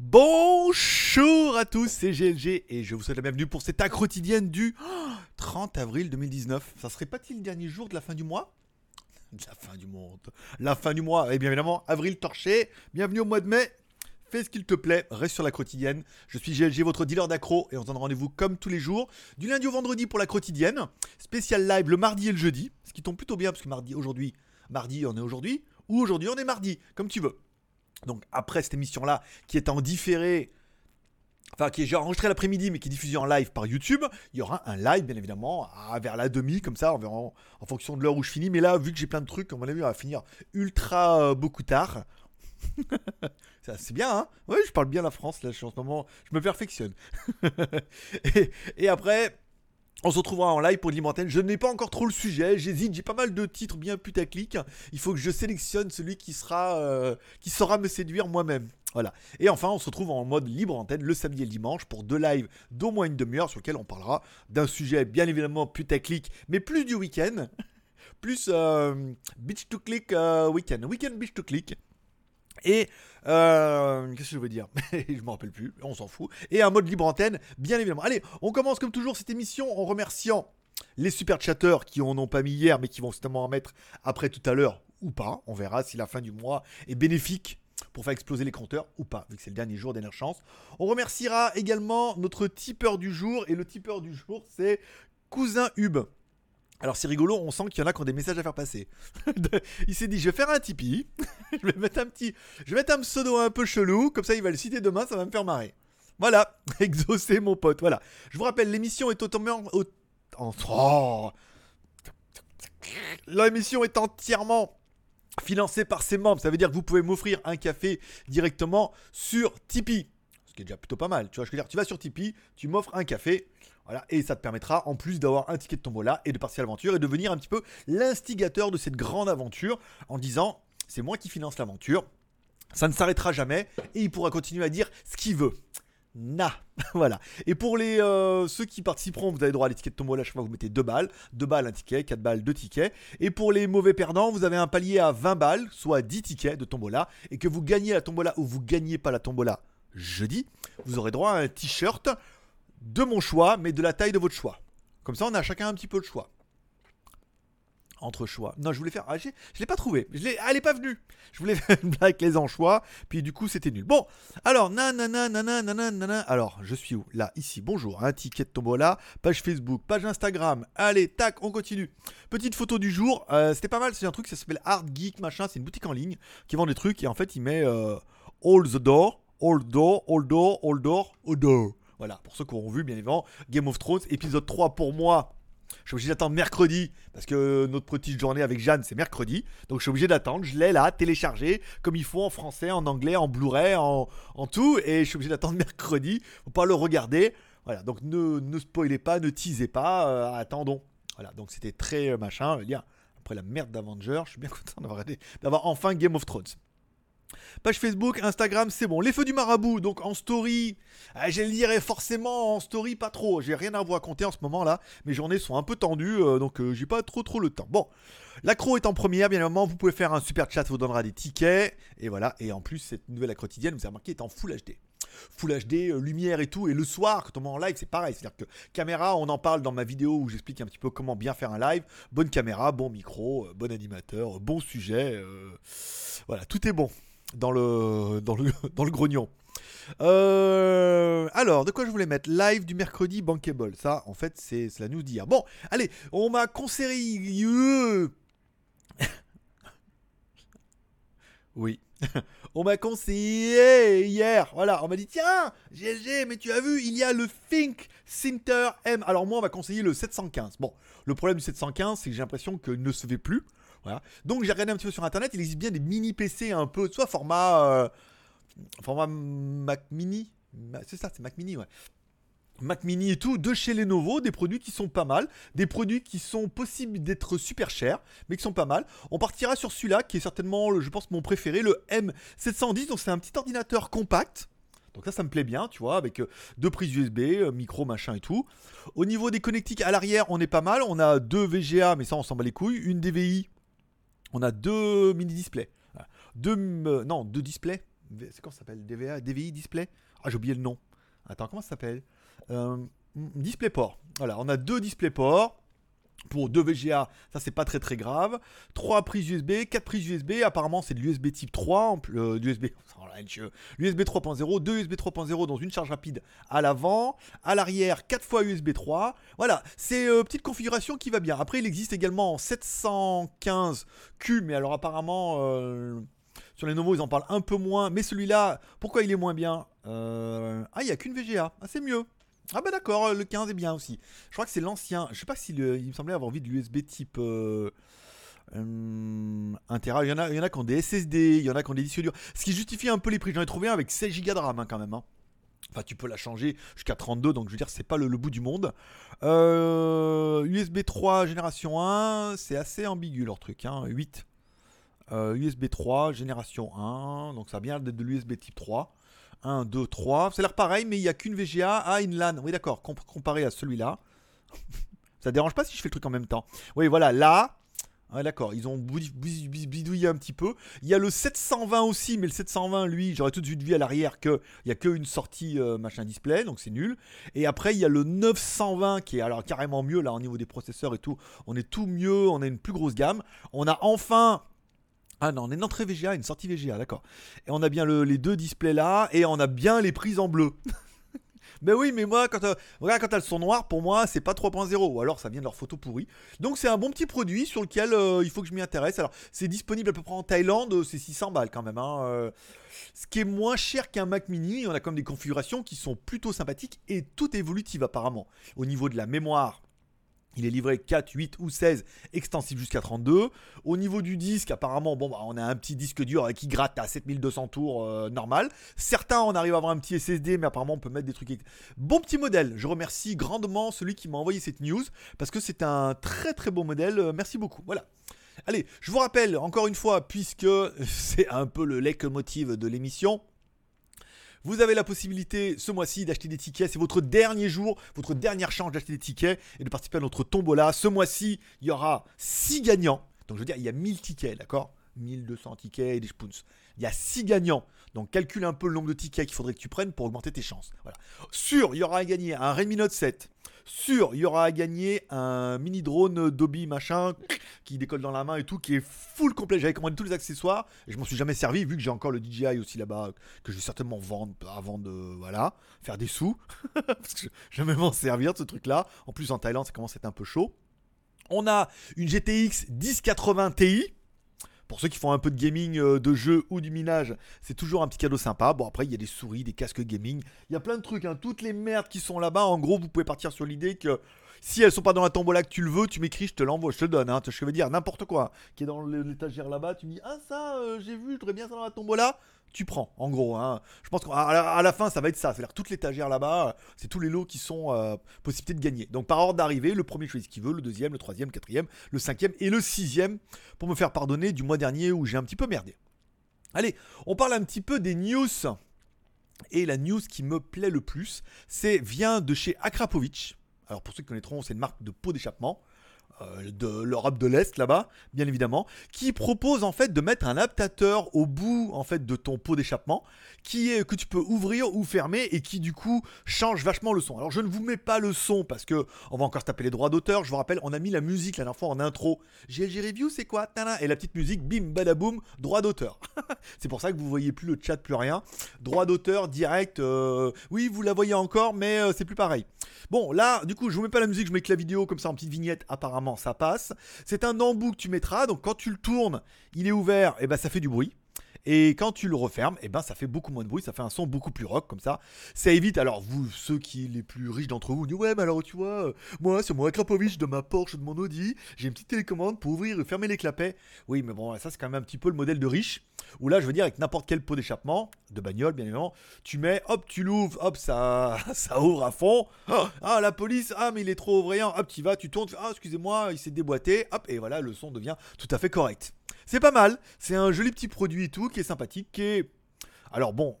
Bonjour à tous, c'est GLG et je vous souhaite la bienvenue pour cette acte quotidienne du 30 avril 2019. Ça serait pas-il le dernier jour de la fin du mois? La fin du monde. La fin du mois. Et bien évidemment, avril torché. Bienvenue au mois de mai. Fais ce qu'il te plaît, reste sur la quotidienne. Je suis GLG, votre dealer d'accro, et on se donne rendez-vous comme tous les jours, du lundi au vendredi pour la quotidienne. Spécial live le mardi et le jeudi, ce qui tombe plutôt bien, parce que mardi, aujourd'hui, mardi, on est aujourd'hui, ou aujourd'hui, on est mardi, comme tu veux. Donc après cette émission-là, qui est en différé, enfin qui est enregistrée l'après-midi, mais qui est diffusée en live par YouTube, il y aura un live, bien évidemment, vers la demi, comme ça, en, fonction de l'heure où je finis. Mais là, vu que j'ai plein de trucs, on mon avis, on va finir ultra euh, beaucoup tard. c'est bien, hein Oui, je parle bien la France, là, je suis en ce moment, je me perfectionne. et, après, on se retrouvera en live pour l'Immortel. Je n'ai pas encore trop le sujet, j'hésite, j'ai pas mal de titres bien putaclic. Il faut que je sélectionne celui qui sera, euh, qui saura me séduire moi-même. Voilà. Et enfin, on se retrouve en mode libre antenne le samedi et le dimanche pour deux lives d'au moins une demi-heure sur lequel on parlera d'un sujet bien évidemment putaclic, mais plus du week-end. plus euh, beach to click euh, week-end. Week-end beach to click. Et euh, qu'est-ce que je veux dire? Je me rappelle plus, on s'en fout. Et un mode libre antenne, bien évidemment. Allez, on commence comme toujours cette émission en remerciant les super chatteurs qui en ont pas mis hier, mais qui vont certainement en mettre après tout à l'heure ou pas. On verra si la fin du mois est bénéfique pour faire exploser les compteurs ou pas, vu que c'est le dernier jour dernière chance. On remerciera également notre tipeur du jour, et le tipeur du jour, c'est Cousin Hub. Alors c'est rigolo, on sent qu'il y en a qui ont des messages à faire passer. il s'est dit, je vais faire un Tipeee, je vais mettre un petit, je vais mettre un pseudo un peu chelou, comme ça il va le citer demain, ça va me faire marrer. Voilà, exaucé mon pote, voilà. Je vous rappelle, l'émission est totalement... En... Oh. L'émission est entièrement financée par ses membres, ça veut dire que vous pouvez m'offrir un café directement sur Tipeee. Ce qui est déjà plutôt pas mal, tu vois, je veux dire, tu vas sur Tipeee, tu m'offres un café, et ça te permettra en plus d'avoir un ticket de tombola et de partir à l'aventure et de devenir un petit peu l'instigateur de cette grande aventure en disant c'est moi qui finance l'aventure, ça ne s'arrêtera jamais et il pourra continuer à dire ce qu'il veut. Na, voilà. Et pour les euh, ceux qui participeront, vous avez droit à les tickets de tombola. Chaque fois, vous mettez 2 balles, 2 balles un ticket, 4 balles 2 tickets. Et pour les mauvais perdants, vous avez un palier à 20 balles, soit 10 tickets de tombola. Et que vous gagnez la tombola ou vous gagnez pas la tombola jeudi, vous aurez droit à un t-shirt de mon choix, mais de la taille de votre choix. Comme ça, on a chacun un petit peu de choix. Entre choix. Non, je voulais faire. Ah, je l'ai pas trouvé. Je l'ai, elle est pas venue. Je voulais faire une blague avec les anchois. Puis du coup, c'était nul. Bon, alors, nanana, nanana, nanana. Alors, je suis où? Là, ici. Bonjour. Un ticket de tombola. Page Facebook, page Instagram. Allez, tac, on continue. Petite photo du jour. Euh, c'était pas mal. C'est un truc, ça s'appelle Art Geek, machin. C'est une boutique en ligne qui vend des trucs. Et en fait, il met euh, All the Door. All Door, All Door, All Door, All Door. Voilà, pour ceux qui auront vu, bien évidemment, Game of Thrones, épisode 3 pour moi. Je suis obligé d'attendre mercredi parce que notre petite journée avec Jeanne c'est mercredi. Donc je suis obligé d'attendre. Je l'ai là, téléchargé comme il faut en français, en anglais, en Blu-ray, en, tout. Et je suis obligé d'attendre mercredi. Faut pas le regarder. Voilà, donc ne, ne spoilez pas, ne teasez pas. Euh, attendons. Voilà, donc c'était très euh, machin. Dire, après la merde d'Avengers, je suis bien content d'avoir enfin Game of Thrones. Page Facebook, Instagram, c'est bon. Les feux du marabout, donc en story. Ah, je le forcément en story, pas trop. J'ai rien à vous raconter en ce moment là. Mes journées sont un peu tendues, euh, donc euh, j'ai pas trop trop le temps. Bon, l'accro est en première, bien évidemment. Vous pouvez faire un super chat, ça vous donnera des tickets. Et voilà. Et en plus, cette nouvelle la quotidienne, vous avez remarqué, est en full HD. Full HD, euh, lumière et tout. Et le soir, quand on est en live, c'est pareil. C'est-à-dire que caméra, on en parle dans ma vidéo où j'explique un petit peu comment bien faire un live. Bonne caméra, bon micro, bon animateur, bon sujet. voilà, tout est bon dans le, dans le, dans le grognon. Euh, alors, de quoi je voulais mettre? Live du mercredi bankable. Ça, en fait, c'est la news d'hier. Bon, allez, on m'a conseillé. oui. on m'a conseillé hier. Voilà, on m'a dit tiens, GLG, mais tu as vu, il y a le Think Center M. Alors, moi, on m'a conseillé le 715. Bon, le problème du 715, c'est que j'ai l'impression qu'il ne se fait plus. Donc j'ai regardé un petit peu sur internet, il existe bien des mini PC un peu, soit format, euh, format Mac Mini, c'est ça, c'est Mac Mini, ouais. Mac Mini et tout, de chez Lenovo, des produits qui sont pas mal, des produits qui sont possibles d'être super chers, mais qui sont pas mal. On partira sur celui-là, qui est certainement, je pense, mon préféré, le M710, donc c'est un petit ordinateur compact. Donc ça, ça me plaît bien, tu vois, avec euh, deux prises USB, euh, micro, machin et tout. Au niveau des connectiques à l'arrière, on est pas mal. On a deux VGA, mais ça, on s'en bat les couilles. Une DVI on a deux mini displays. deux, euh, non, deux displays. C'est comment ça s'appelle? DVA, DVI display Ah, j'ai oublié le nom. Attends, comment ça s'appelle? Euh, DisplayPort. Voilà, on a deux DisplayPort. Pour deux VGA, ça c'est pas très très grave. 3 prises USB, 4 prises USB. Apparemment, c'est de l'USB type 3. en plus- euh, je- l'USB 3.0, deux USB 3.0 dans une charge rapide à l'avant, à l'arrière 4 fois USB 3. Voilà, c'est euh, petite configuration qui va bien. Après, il existe également en 715Q, mais alors apparemment euh, sur les nouveaux ils en parlent un peu moins. Mais celui-là, pourquoi il est moins bien? Euh, Ah, il n'y a qu'une VGA. Ah, c'est mieux. Ah bah d'accord, le 15 est bien aussi. Je crois que c'est l'ancien. Je sais pas si il me semblait avoir envie de l'USB type. Euh, euh, 1 Tera. Il y, en a, il y en a qui ont des SSD, il y en a qui ont des disques durs. Ce qui justifie un peu les prix. J'en ai trouvé un avec 16 Go de RAM hein, quand même. hein. Enfin, tu peux la changer jusqu'à 32, donc je veux dire, c'est pas le, bout du monde. Euh, USB 3 génération 1, c'est assez ambigu leur truc. Hein, 8. Euh, USB 3 génération 1, donc ça vient d'être de l'USB type 3. 1, 2, 3. Ça a l'air pareil, mais il n'y a qu'une VGA à une LAN. Oui, d'accord, comp- comparé à celui-là. ça dérange pas si je fais le truc en même temps. Oui, voilà, là. Ouais, d'accord, ils ont bidouillé un petit peu. Il y a le 720 aussi, mais le 720, lui, j'aurais tout de suite vu à l'arrière qu'il n'y a qu'une sortie euh, machin display, donc c'est nul. Et après, il y a le 920 qui est alors carrément mieux, là, au niveau des processeurs et tout. On est tout mieux, on a une plus grosse gamme. On a enfin ah non, on a une entrée VGA, une sortie VGA, d'accord. Et on a bien le- les deux displays là, et on a bien les prises en bleu. ben oui, mais moi, quand, euh, regarde, quand elles sont noires, pour moi, c'est pas 3.0, ou alors ça vient de leur photo pourrie. Donc c'est un bon petit produit sur lequel euh, il faut que je m'y intéresse. Alors, c'est disponible à peu près en Thaïlande, euh, c'est 600 balles quand même. hein, ce qui est moins cher qu'un Mac mini, on a comme des configurations qui sont plutôt sympathiques, et tout évolutive apparemment. Au niveau de la mémoire, il est livré 4, 8 ou 16, extensible jusqu'à 32. Au niveau du disque, apparemment, bon, bah, on a un petit disque dur euh, qui gratte à 7200 tours euh, normal. Certains, on arrive à avoir un petit SSD, mais apparemment, on peut mettre des trucs. Bon petit modèle. Je remercie grandement celui qui m'a envoyé cette news parce que c'est un très très beau modèle. Euh, Merci beaucoup. Voilà. Allez, je vous rappelle encore une fois, puisque c'est un peu le leitmotiv de l'émission. Vous avez la possibilité ce mois-ci d'acheter des tickets. C'est votre dernier jour, votre dernière chance d'acheter des tickets et de participer à notre tombola. Ce mois-ci, il y aura 6 gagnants. Donc je veux dire, il y a 1000 tickets, d'accord? 1200 tickets et des spoons. Il y a 6 gagnants. Donc calcule un peu le nombre de tickets qu'il faudrait que tu prennes pour augmenter tes chances. Voilà. Sûr, il y aura à gagner un Redmi Note 7. Sûr, il y aura à gagner un mini drone Dobby machin qui décolle dans la main et tout, qui est full complet. J'avais commandé tous les accessoires et je m'en suis jamais servi vu que j'ai encore le DJI aussi là-bas que je vais certainement vendre avant de voilà faire des sous parce que je vais m'en servir de ce truc-là. En plus en Thaïlande, ça commence à être un peu chaud. On a une GTX 1080 Ti. Pour ceux qui font un peu de gaming, euh, de jeu ou du minage, c'est toujours un petit cadeau sympa. Bon, après, il y a des souris, des casques gaming. Il y a plein de trucs. hein. Toutes les merdes qui sont là-bas, en gros, vous pouvez partir sur l'idée que si elles sont pas dans la tombola que tu le veux, tu m'écris, je te l'envoie, je te le donne. Hein. Je veux dire, n'importe quoi qui est dans l'étagère là-bas, tu me dis, ah, ça, euh, j'ai vu, je voudrais bien ça dans la tombola. Tu prends, en gros. Hein. Je pense qu'à la, fin, ça va être ça. C'est-à-dire toute l'étagère là-bas, euh, c'est tous les lots qui sont euh, possibilité de gagner. Donc par ordre d'arrivée, le premier choisit ce qu'il veut, le deuxième, le troisième, le quatrième, le cinquième et le sixième pour me faire pardonner du mois dernier où j'ai un petit peu merdé. Allez, on parle un petit peu des news. Et la news qui me plaît le plus, c'est vient de chez Akrapovic. Alors pour ceux qui connaîtront, c'est une marque de pot d'échappement de l'Europe de l'Est là-bas, bien évidemment, qui propose en fait de mettre un adaptateur au bout en fait de ton pot d'échappement, qui est que tu peux ouvrir ou fermer et qui du coup change vachement le son. Alors je ne vous mets pas le son parce que on va encore taper les droits d'auteur. Je vous rappelle, on a mis la musique la dernière fois en intro. GLG Review, c'est quoi? Et la petite musique, bim badaboum, droit d'auteur. c'est pour ça que vous voyez plus le chat, plus rien. Droit d'auteur direct. euh, oui, vous la voyez encore, mais euh, c'est plus pareil. Bon, là, du coup, je vous mets pas la musique, je mets que la vidéo comme ça en petite vignette. Apparemment, ça passe. C'est un embout que tu mettras. Donc, quand tu le tournes, il est ouvert, et ben ça fait du bruit. Et quand tu le refermes, et ben ça fait beaucoup moins de bruit, ça fait un son beaucoup plus rock comme ça. Ça évite, alors vous, ceux qui les plus riches d'entre vous, dites ouais, mais alors tu vois, euh, moi sur mon Akrapovic de ma Porsche, de mon Audi, j'ai une petite télécommande pour ouvrir et fermer les clapets. Oui, mais bon, ça c'est quand même un petit peu le modèle de riche. Où là, je veux dire, avec n'importe quel pot d'échappement, de bagnole bien évidemment, tu mets, hop, tu l'ouvres, hop, ça, ça ouvre à fond. Oh, ah, la police, ah, mais il est trop ouvriant, hop, tu vas, tu tournes, ah, excusez-moi, il s'est déboîté, hop, et voilà, le son devient tout à fait correct. C'est pas mal, c'est un joli petit produit et tout, qui est sympathique, qui est... Alors bon,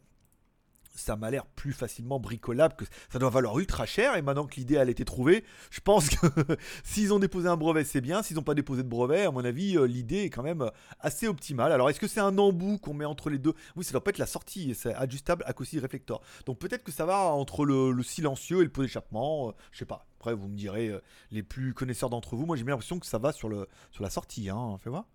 ça m'a l'air plus facilement bricolable que ça doit valoir ultra cher et maintenant que l'idée a été trouvée je pense que s'ils ont déposé un brevet c'est bien. S'ils n'ont pas déposé de brevet à mon avis euh, l'idée est quand même euh, assez optimale. Alors est-ce que c'est un embout qu'on met entre les deux? Oui ça doit pas être la sortie c'est adjustable à réflecteur donc peut-être que ça va entre le, silencieux et le pot d'échappement euh, je sais pas. Après vous me direz les plus connaisseurs d'entre vous. Moi j'ai bien l'impression que ça va sur, sur la sortie hein fais voir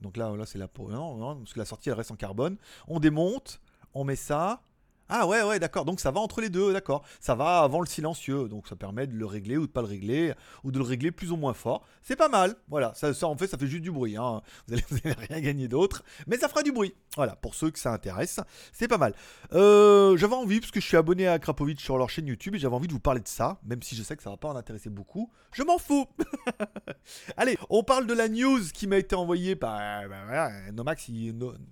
donc là, là c'est la peau. Non, non, parce que la sortie elle reste en carbone. On démonte on met ça. Ah ouais, ouais, d'accord. Donc ça va entre les deux, d'accord. Ça va avant le silencieux. Donc ça permet de le régler ou de pas le régler, ou de le régler plus ou moins fort. C'est pas mal. Voilà, ça, en fait, ça fait juste du bruit. Hein. Vous, allez, rien gagner d'autre. Mais ça fera du bruit. Voilà, pour ceux que ça intéresse, c'est pas mal. Euh, j'avais envie, parce que je suis abonné à Krapovic sur leur chaîne YouTube, et j'avais envie de vous parler de ça, même si je sais que ça va pas en intéresser beaucoup. Je m'en fous. Allez, on parle de la news qui m'a été envoyée par bah, Nomax.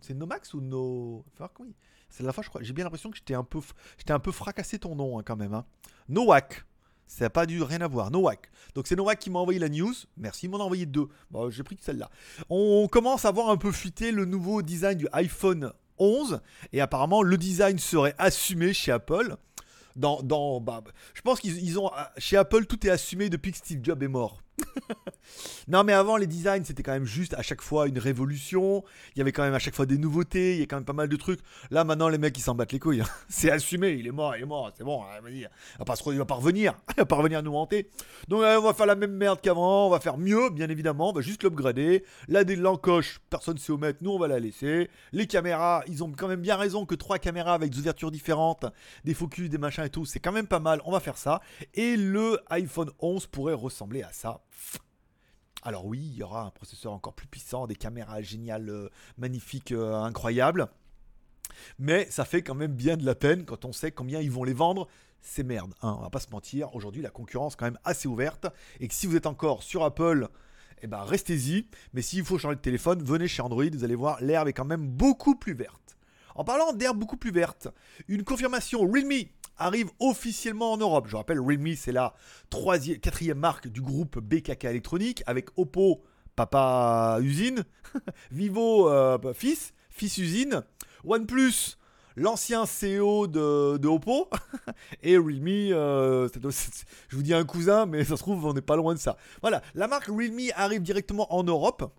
C'est Nomax ou No. Enfin, comment c'est la fois, je crois. J'ai bien l'impression que j'étais un peu, j'étais un peu fracassé ton nom hein, quand même. Hein. Nowak. Ça n'a pas dû rien à voir. Nowak. Donc c'est Nowak qui m'a envoyé la news. Merci, il m'en a envoyé deux. Bon, j'ai pris que celle-là. On commence à voir un peu fuiter le nouveau design du iPhone 11. Et apparemment, le design serait assumé chez Apple. Dans, dans bah, je pense qu'ils ont. Chez Apple, tout est assumé depuis que Steve Jobs est mort. non, mais avant, les designs, c'était quand même juste à chaque fois une révolution. Il y avait quand même à chaque fois des nouveautés. Il y a quand même pas mal de trucs. Là, maintenant, les mecs, ils s'en battent les couilles. Hein. c'est assumé. Il est mort, il est mort. C'est bon. Hein, il va pas, il va pas revenir. il va pas revenir nous hanter. Donc, on va faire la même merde qu'avant. On va faire mieux, bien évidemment. On va juste l'upgrader. Là, des l'encoche, personne sait où mettre. Nous, on va la laisser. Les caméras, ils ont quand même bien raison que trois caméras avec des ouvertures différentes, des focus, des machins et tout, c'est quand même pas mal. On va faire ça. Et le iPhone 11 pourrait ressembler à ça. Alors oui, il y aura un processeur encore plus puissant, des caméras géniales, euh, magnifiques, euh, incroyables. Mais ça fait quand même bien de la peine quand on sait combien ils vont les vendre. C'est merde, hein, on va pas se mentir. Aujourd'hui, la concurrence est quand même assez ouverte. Et que si vous êtes encore sur Apple, eh ben restez-y. Mais s'il faut changer de téléphone, venez chez Android, vous allez voir, l'herbe est quand même beaucoup plus verte. En parlant d'herbe beaucoup plus verte, une confirmation Realme arrive officiellement en Europe. Je rappelle, Realme, c'est la troisième, quatrième marque du groupe BKK Électronique, avec Oppo, papa usine, Vivo, euh, fils, fils usine, OnePlus, l'ancien CEO de, Oppo, et Realme, euh, je vous dis un cousin, mais ça se trouve, on n'est pas loin de ça. Voilà, la marque Realme arrive directement en Europe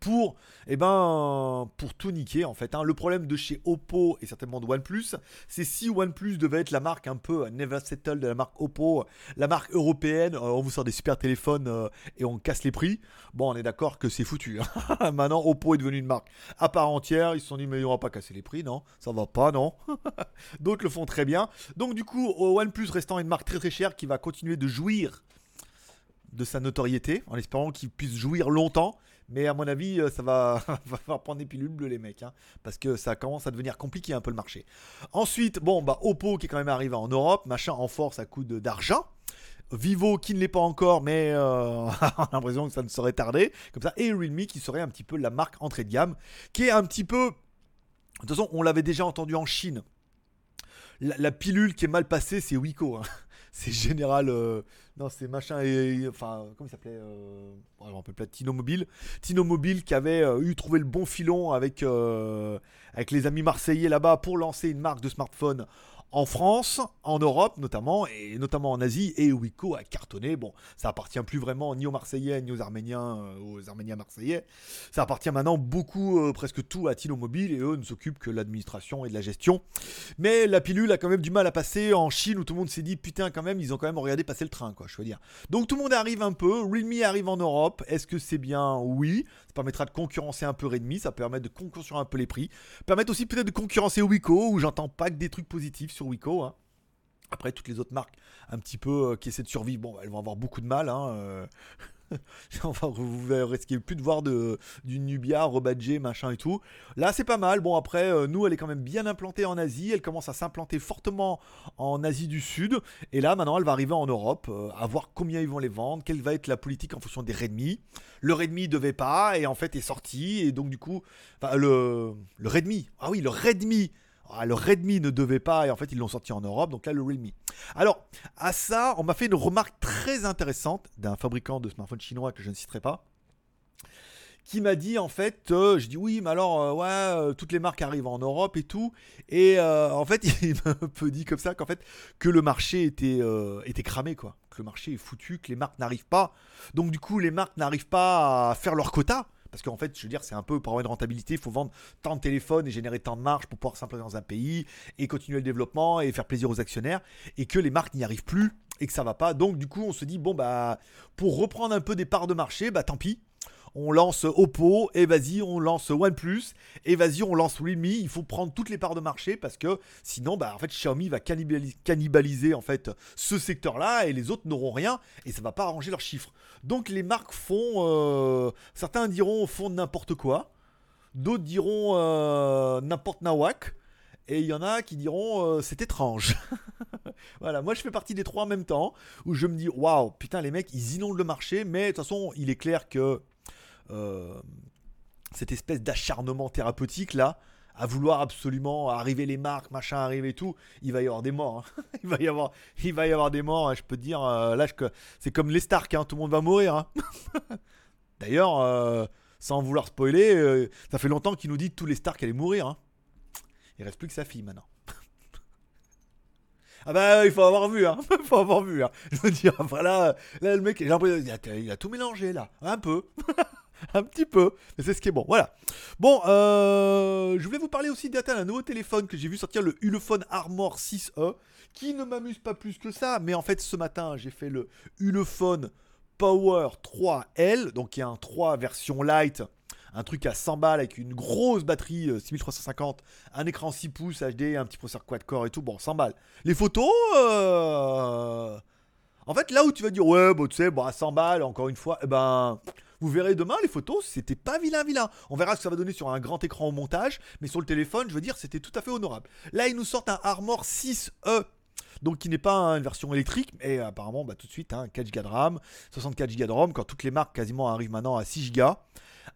pour, eh ben, pour tout niquer en fait. Hein. Le problème de chez Oppo et certainement de OnePlus, c'est si OnePlus devait être la marque un peu never settle de la marque Oppo, la marque européenne, euh, on vous sort des super téléphones euh, et on casse les prix. Bon, on est d'accord que c'est foutu. Hein. Maintenant, Oppo est devenu une marque à part entière. Ils se sont dit, mais on va pas casser les prix, non Ça va pas, non D'autres le font très bien. Donc, du coup, OnePlus restant une marque très très chère qui va continuer de jouir de sa notoriété en espérant qu'il puisse jouir longtemps mais à mon avis, euh, ça va, va prendre des pilules bleues, les mecs. Hein, parce que ça commence à devenir compliqué un peu le marché. Ensuite, bon, bah, Oppo qui est quand même arrivé en Europe. Machin en force à coup d'argent. Vivo qui ne l'est pas encore, mais euh, on a l'impression que ça ne serait tardé. Comme ça. Et Realme qui serait un petit peu la marque entrée de gamme. Qui est un petit peu. De toute façon, on l'avait déjà entendu en Chine. La, pilule qui est mal passée, c'est Wiko. Hein c'est général. Euh, non, c'est machin. Et, enfin, comment il s'appelait euh, On peut pas Tino Mobile. Tino Mobile qui avait euh, eu trouvé le bon filon avec, avec les amis marseillais là-bas pour lancer une marque de smartphone en France, en Europe notamment, et notamment en Asie, et Wiko a cartonné. Bon, ça appartient plus vraiment ni aux Marseillais ni aux Arméniens, euh, aux Arméniens marseillais. Ça appartient maintenant beaucoup, euh, presque tout à Tino Mobile, et eux ne s'occupent que de l'administration et de la gestion. Mais la pilule a quand même du mal à passer en Chine où tout le monde s'est dit putain quand même ils ont quand même regardé passer le train quoi, je veux dire. Donc tout le monde arrive un peu, Realme arrive en Europe. Est-ce que c'est bien? Oui. Ça permettra de concurrencer un peu Redmi, ça permet de concurrencer un peu les prix, permettre aussi peut-être de concurrencer Wiko où j'entends pas que des trucs positifs sur Wiko. Hein. Après, toutes les autres marques, un petit peu, euh, qui essaient de survivre, bon, elles vont avoir beaucoup de mal. Hein, euh. vous risquez plus de voir de, du Nubia rebadgé, machin et tout. Là, c'est pas mal. Bon, après, euh, nous, elle est quand même bien implantée en Asie. Elle commence à s'implanter fortement en Asie du Sud. Et là, maintenant, elle va arriver en Europe. à voir combien ils vont les vendre. Quelle va être la politique en fonction des Redmi. Le Redmi devait pas. Et en fait, est sorti. Et donc, du coup, le, le Redmi. Ah oui, le Redmi ah, le Redmi ne devait pas, et en fait ils l'ont sorti en Europe, donc là le Realme. Alors, à ça, on m'a fait une remarque très intéressante d'un fabricant de smartphones chinois que je ne citerai pas, qui m'a dit en fait, euh, je dis oui, mais alors euh, ouais, euh, toutes les marques arrivent en Europe et tout, et en fait il m'a un peu dit comme ça qu'en fait que le marché était était cramé quoi, que le marché est foutu, que les marques n'arrivent pas, donc du coup les marques n'arrivent pas à faire leur quota. Parce qu'en fait, je veux dire, c'est un peu avoir une rentabilité, il faut vendre tant de téléphones et générer tant de marge pour pouvoir s'implanter dans un pays et continuer le développement et faire plaisir aux actionnaires et que les marques n'y arrivent plus et que ça va pas. Donc du coup, on se dit bon bah pour reprendre un peu des parts de marché, bah tant pis, on lance Oppo, et vas-y, on lance OnePlus, et vas-y, on lance Realme. Il faut prendre toutes les parts de marché parce que sinon, bah, en fait, Xiaomi va cannibaliser, en fait ce secteur-là et les autres n'auront rien et ça va pas arranger leurs chiffres. Donc les marques font, euh, certains diront font n'importe quoi, d'autres diront euh, n'importe nawak. Et il y en a qui diront euh, c'est étrange. voilà, moi je fais partie des trois en même temps où je me dis waouh, putain les mecs ils inondent le marché, mais de toute façon il est clair que cette espèce d'acharnement thérapeutique là, à vouloir absolument arriver les marques, machin, arriver tout, il va y avoir des morts. Hein. il, va y avoir, il va y avoir des morts, hein, je peux te dire. Euh, là, c'est comme les Stark, hein, tout le monde va mourir. D'ailleurs, euh, sans vouloir spoiler, ça fait longtemps qu'il nous dit que tous les Stark allaient mourir. Il reste plus que sa fille maintenant. Ah bah il faut avoir vu, il faut avoir vu. Je veux dire, voilà, là le mec, il a tout mélangé là, un peu. un petit peu, mais c'est ce qui est bon. Voilà. Bon, euh, je voulais vous parler aussi d'un nouveau téléphone que j'ai vu sortir, le Ulefone Armor 6E, qui ne m'amuse pas plus que ça, mais en fait ce matin j'ai fait le Ulefone Power 3L, donc il y a un 3 version light, un truc à 100 balles avec une grosse batterie 6350, euh, un écran 6 pouces HD, un petit processeur quad-core et tout, bon 100 balles. Les photos... Euh... En fait, là où tu vas dire, ouais, bon, tu sais, à 100 balles, encore une fois, eh ben, vous verrez demain les photos, c'était pas vilain vilain. On verra ce que ça va donner sur un grand écran au montage, mais sur le téléphone, je veux dire, c'était tout à fait honorable. Là, ils nous sortent un Armor 6E. Donc qui n'est pas une version électrique, mais apparemment bah, tout de suite, hein, 4 Go de RAM, 64 Go de ROM, quand toutes les marques quasiment arrivent maintenant à 6 Go.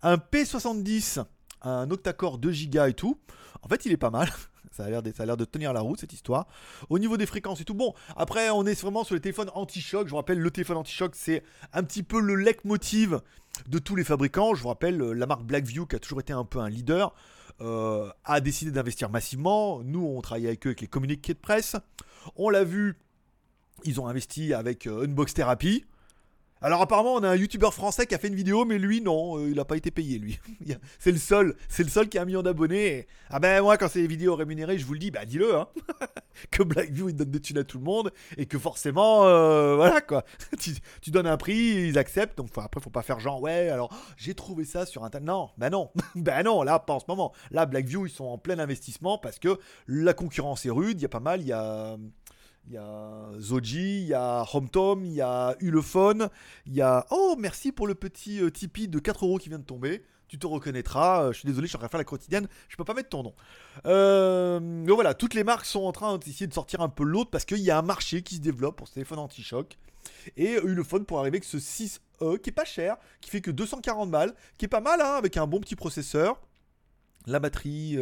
Un P70, un octa-core 2 Go et tout. En fait, il est pas mal. Ça a l'air de, tenir la route cette histoire. Au niveau des fréquences et tout, bon, après on est vraiment sur les téléphones anti-choc. Je vous rappelle, le téléphone anti-choc c'est un petit peu le leitmotiv de tous les fabricants. Je vous rappelle, euh, la marque Blackview qui a toujours été un peu un leader. Euh, a décidé d'investir massivement. Nous, on travaille avec eux avec les communiqués de presse. On l'a vu, ils ont investi avec euh, Unbox Therapy. Alors apparemment on a un youtubeur français qui a fait une vidéo mais lui non, euh, il n'a pas été payé lui. c'est le seul, c'est le seul qui a un million d'abonnés. Ah ben moi quand c'est des vidéos rémunérées je vous le dis, bah dis-le hein. que Blackview il donne des thunes à tout le monde et que forcément euh, voilà quoi. tu, donnes un prix, ils acceptent donc après faut pas faire genre ouais alors j'ai trouvé ça sur internet. Non, ben non, ben non là pas en ce moment. Là Blackview ils sont en plein investissement parce que la concurrence est rude, il y a pas mal, il y a il y a Zoji, il y a HomeTom, il y a Ulefone, il y a... Oh, merci pour le petit euh, Tipeee de 4 euros qui vient de tomber. Tu te reconnaîtras. Euh, je suis désolé, je suis en train de faire la quotidienne. Je peux pas mettre ton nom. Euh, donc voilà, toutes les marques sont en train d'essayer de sortir un peu l'autre parce qu'il y a un marché qui se développe pour ce téléphone anti-choc. Et Ulefone pour arriver avec ce 6E qui est pas cher, qui fait que 240 balles, qui est pas mal hein, avec un bon petit processeur. La batterie...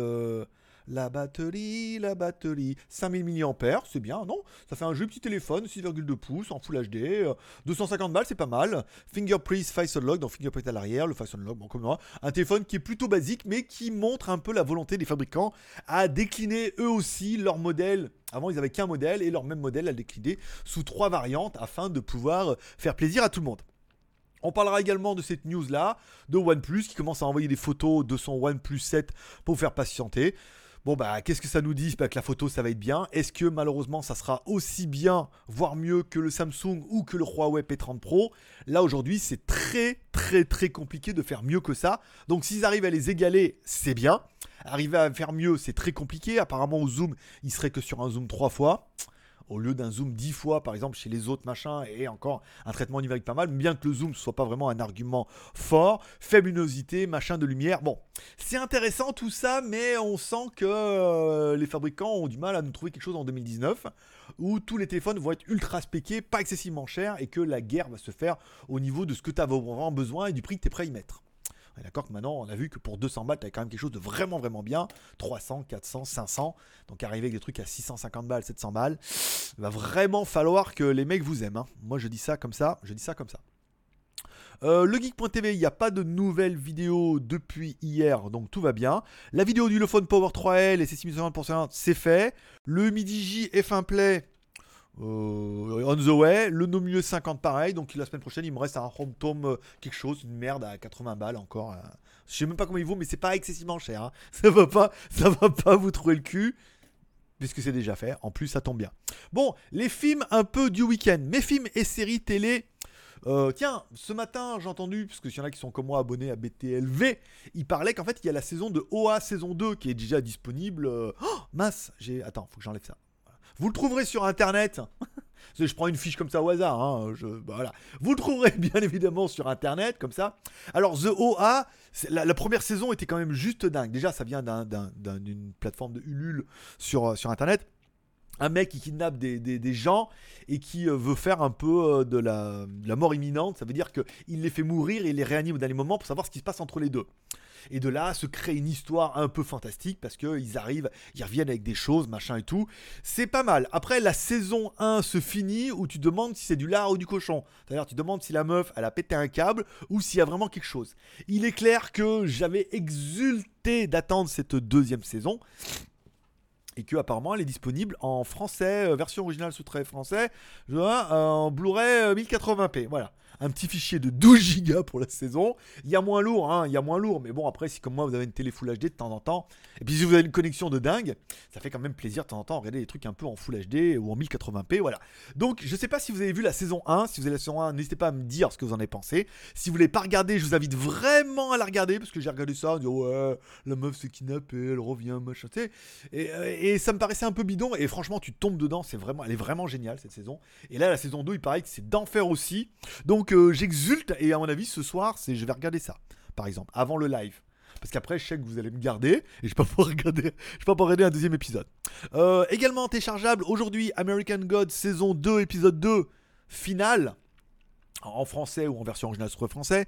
La batterie, la batterie, 5000 mAh, c'est bien, non? Ça fait un joli petit téléphone, 6,2 pouces, en Full HD, 250 euh, balles, c'est pas mal. Fingerprint Face Unlock, donc fingerprint à l'arrière, le Face Unlock, bon comme moi. Un téléphone qui est plutôt basique, mais qui montre un peu la volonté des fabricants à décliner eux aussi leur modèle. Avant, ils avaient qu'un modèle, et leur même modèle à décliner sous trois variantes afin de pouvoir faire plaisir à tout le monde. On parlera également de cette news là, de OnePlus qui commence à envoyer des photos de son OnePlus 7 pour vous faire patienter. Bon bah qu'est-ce que ça nous dit? Bah, Que la photo ça va être bien. Est-ce que malheureusement ça sera aussi bien, voire mieux que le Samsung ou que le Huawei P30 Pro? Là aujourd'hui c'est très très très compliqué de faire mieux que ça. Donc s'ils arrivent à les égaler, c'est bien. Arriver à faire mieux, c'est très compliqué. Apparemment au zoom, il serait que sur un zoom 3 fois au lieu d'un zoom 10 fois par exemple chez les autres machins et encore un traitement numérique pas mal, bien que le zoom soit pas vraiment un argument fort, faible luminosité, machin de lumière. Bon, c'est intéressant tout ça, mais on sent que euh, les fabricants ont du mal à nous trouver quelque chose en 2019 où tous les téléphones vont être ultra spéqués, pas excessivement chers et que la guerre va se faire au niveau de ce que tu as vraiment besoin et du prix que tu es prêt à y mettre. D'accord que maintenant, on a vu que pour 200 balles, tu quand même quelque chose de vraiment, vraiment bien. 300, 400, 500. Donc arriver avec des trucs à 650 balles, 700 balles, il va vraiment falloir que les mecs vous aiment. Hein. Moi, je dis ça comme ça. Je dis ça comme ça. Euh, le geek.tv, il n'y a pas de nouvelles vidéos depuis hier, donc tout va bien. La vidéo du Lephone Power 3L et ses 6150%, c'est fait. Le Midi J F1 Play, on the way, le No Mieux 50 pareil, donc la semaine prochaine il me reste un Home Tome euh, quelque chose, une merde à 80 balles encore. Je sais même pas comment il vaut, mais c'est pas excessivement cher. Hein. Ça va pas, ça va pas vous trouver le cul puisque c'est déjà fait. En plus, ça tombe bien. Bon, les films un peu du week-end. Mes films et séries télé. Euh, tiens, ce matin, j'ai entendu, parce qu'il y en a qui sont comme moi abonnés à BTLV, il parlait qu'en fait, il y a la saison de OA saison 2 qui est déjà disponible. Oh, mince, j'ai. Attends, faut que j'enlève ça. Vous le trouverez sur internet. Je prends une fiche comme ça au hasard. Hein, bah, voilà. Vous le trouverez bien évidemment sur internet, comme ça. Alors, The OA, la, première saison était quand même juste dingue. Déjà, ça vient d'une plateforme de Ulule sur, sur internet un mec qui kidnappe des, gens et qui euh, veut faire un peu euh, de la, mort imminente. Ça veut dire qu'il les fait mourir et les réanime au dernier moment pour savoir ce qui se passe entre les deux. Et de là se crée une histoire un peu fantastique parce qu'ils arrivent, ils reviennent avec des choses, machin et tout. C'est pas mal. Après, la saison 1 se finit où tu demandes si c'est du lard ou du cochon. D'ailleurs, tu demandes si la meuf, elle a pété un câble ou s'il y a vraiment quelque chose. Il est clair que j'avais exulté d'attendre cette deuxième saison et que apparemment elle est disponible en français, euh, version originale sous-trait français, en Blu-ray 1080p. Euh, voilà un petit fichier de 12 Go pour la saison. Il y a moins lourd, hein, il y a moins lourd, mais bon, après, si comme moi vous avez une télé Full HD de temps en temps, et puis si vous avez une connexion de dingue, ça fait quand même plaisir de temps en temps de regarder des trucs un peu en Full HD ou en 1080p, voilà. Donc, je sais pas si vous avez vu la saison 1, si vous avez la saison 1, n'hésitez pas à me dire ce que vous en avez pensé. Si vous voulez pas regarder, je vous invite vraiment à la regarder, parce que j'ai regardé ça, dit, ouais, la meuf s'est kidnappée, elle revient, machin, tu sais. Et, euh, et, ça me paraissait un peu bidon, et franchement, tu tombes dedans, c'est vraiment, elle est vraiment géniale cette saison. Et là, la saison 2, il paraît que c'est d'enfer aussi. Donc, j'exulte et à mon avis ce soir c'est je vais regarder ça par exemple avant le live. Parce qu'après je sais que vous allez me garder et je regarder je vais pas pouvoir regarder un deuxième épisode. Euh, également téléchargeable aujourd'hui American God saison 2 épisode 2 final en français ou en version originale sur français.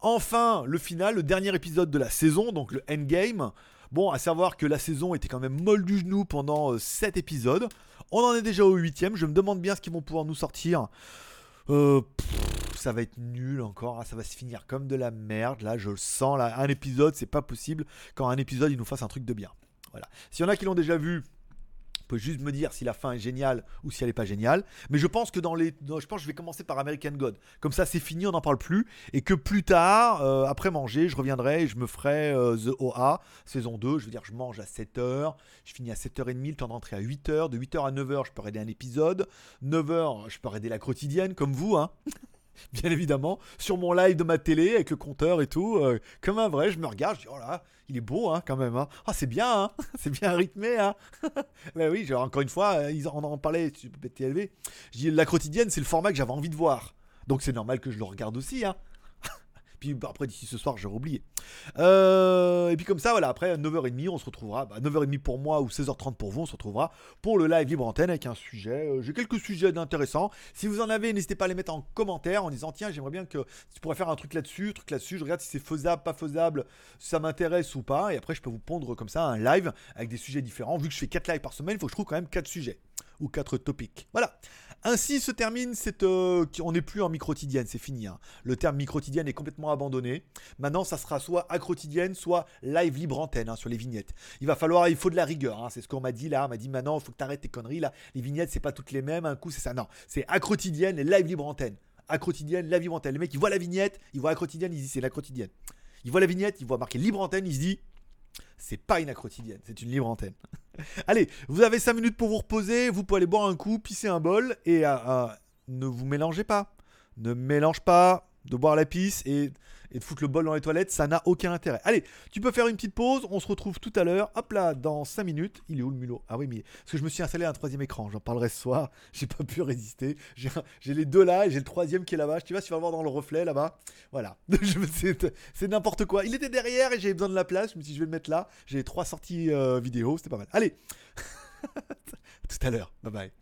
Enfin le final le dernier épisode de la saison donc le endgame. Bon, à savoir que la saison était quand même molle du genou pendant 7 euh, épisodes. On en est déjà au 8 Je me demande bien ce qu'ils vont pouvoir nous sortir. Euh, ça va être nul encore, hein, ça va se finir comme de la merde. Là, je le sens. Là, un épisode, c'est pas possible quand un épisode il nous fasse un truc de bien. Voilà. S'il y en a qui l'ont déjà vu, peut juste me dire si la fin est géniale ou si elle est pas géniale. Mais je pense que dans les, je pense que je vais commencer par American God. Comme ça, c'est fini, on n'en parle plus, et que plus tard, euh, après manger, je reviendrai et je me ferai euh, The OA saison 2. Je veux dire, je mange à 7h, je finis à 7h30, le temps de rentrer à 8h. De 8h à 9h, je peux aider un épisode. 9h, je peux aider la quotidienne, comme vous, hein. bien évidemment, sur mon live de ma télé avec le compteur et tout, euh, comme un vrai, je me regarde, je dis oh là, il est beau hein, quand même, hein. ah c'est bien, hein. c'est bien rythmé, hein. ben oui, genre, encore une fois, euh, ils en, en parlaient sur PTLV, je dis la quotidienne c'est le format que j'avais envie de voir, donc c'est normal que je le regarde aussi, hein. Puis bah, après, d'ici ce soir, j'aurais oublié. Euh, et puis comme ça, voilà, après 9h30, on se retrouvera. 9h30 bah, pour moi ou 16h30 pour vous, on se retrouvera pour le live libre antenne avec un sujet. Euh, j'ai quelques sujets intéressants. Si vous en avez, n'hésitez pas à les mettre en commentaire en disant tiens, j'aimerais bien que tu pourrais faire un truc là-dessus, truc là-dessus. Je regarde si c'est faisable, pas faisable, si ça m'intéresse ou pas. Et après, je peux vous pondre comme ça un live avec des sujets différents. Vu que je fais 4 lives par semaine, il faut que je trouve quand même 4 sujets ou 4 topics. Voilà. Ainsi se termine cette. Euh, on n'est plus en mi-quotidienne, c'est fini. Hein. Le terme mi-quotidienne est complètement abandonné. Maintenant, ça sera soit quotidienne, soit live libre antenne hein, sur les vignettes. Il va falloir, il faut de la rigueur. Hein. c'est ce qu'on m'a dit là. On m'a dit maintenant, il faut que tu arrêtes tes conneries là. Les vignettes, c'est pas toutes les mêmes. Un coup, c'est ça. Non, c'est quotidienne et live libre antenne. quotidienne, live libre antenne. Le mec, il voit la vignette, il voit quotidienne, il dit c'est la quotidienne. Il voit la vignette, il voit marqué libre antenne, il se dit c'est pas une quotidienne, c'est une libre antenne. Allez, vous avez 5 minutes pour vous reposer, vous pouvez aller boire un coup, pisser un bol et euh, euh, ne vous mélangez pas. Ne mélange pas de boire la pisse et et de foutre le bol dans les toilettes, ça n'a aucun intérêt. Allez, tu peux faire une petite pause, on se retrouve tout à l'heure. Hop là, dans 5 minutes. Il est où le mulot Ah oui, mais parce que je me suis installé un troisième écran, j'en parlerai ce soir. J'ai pas pu résister. J'ai les deux là et j'ai le troisième qui est là-bas. Tu vois, tu vas voir dans le reflet là-bas. Voilà. C'est n'importe quoi. Il était derrière et j'avais besoin de la place. Je me suis dit, je vais le mettre là. J'ai trois sorties euh, vidéo, c'était pas mal. Allez tout à l'heure. Bye bye.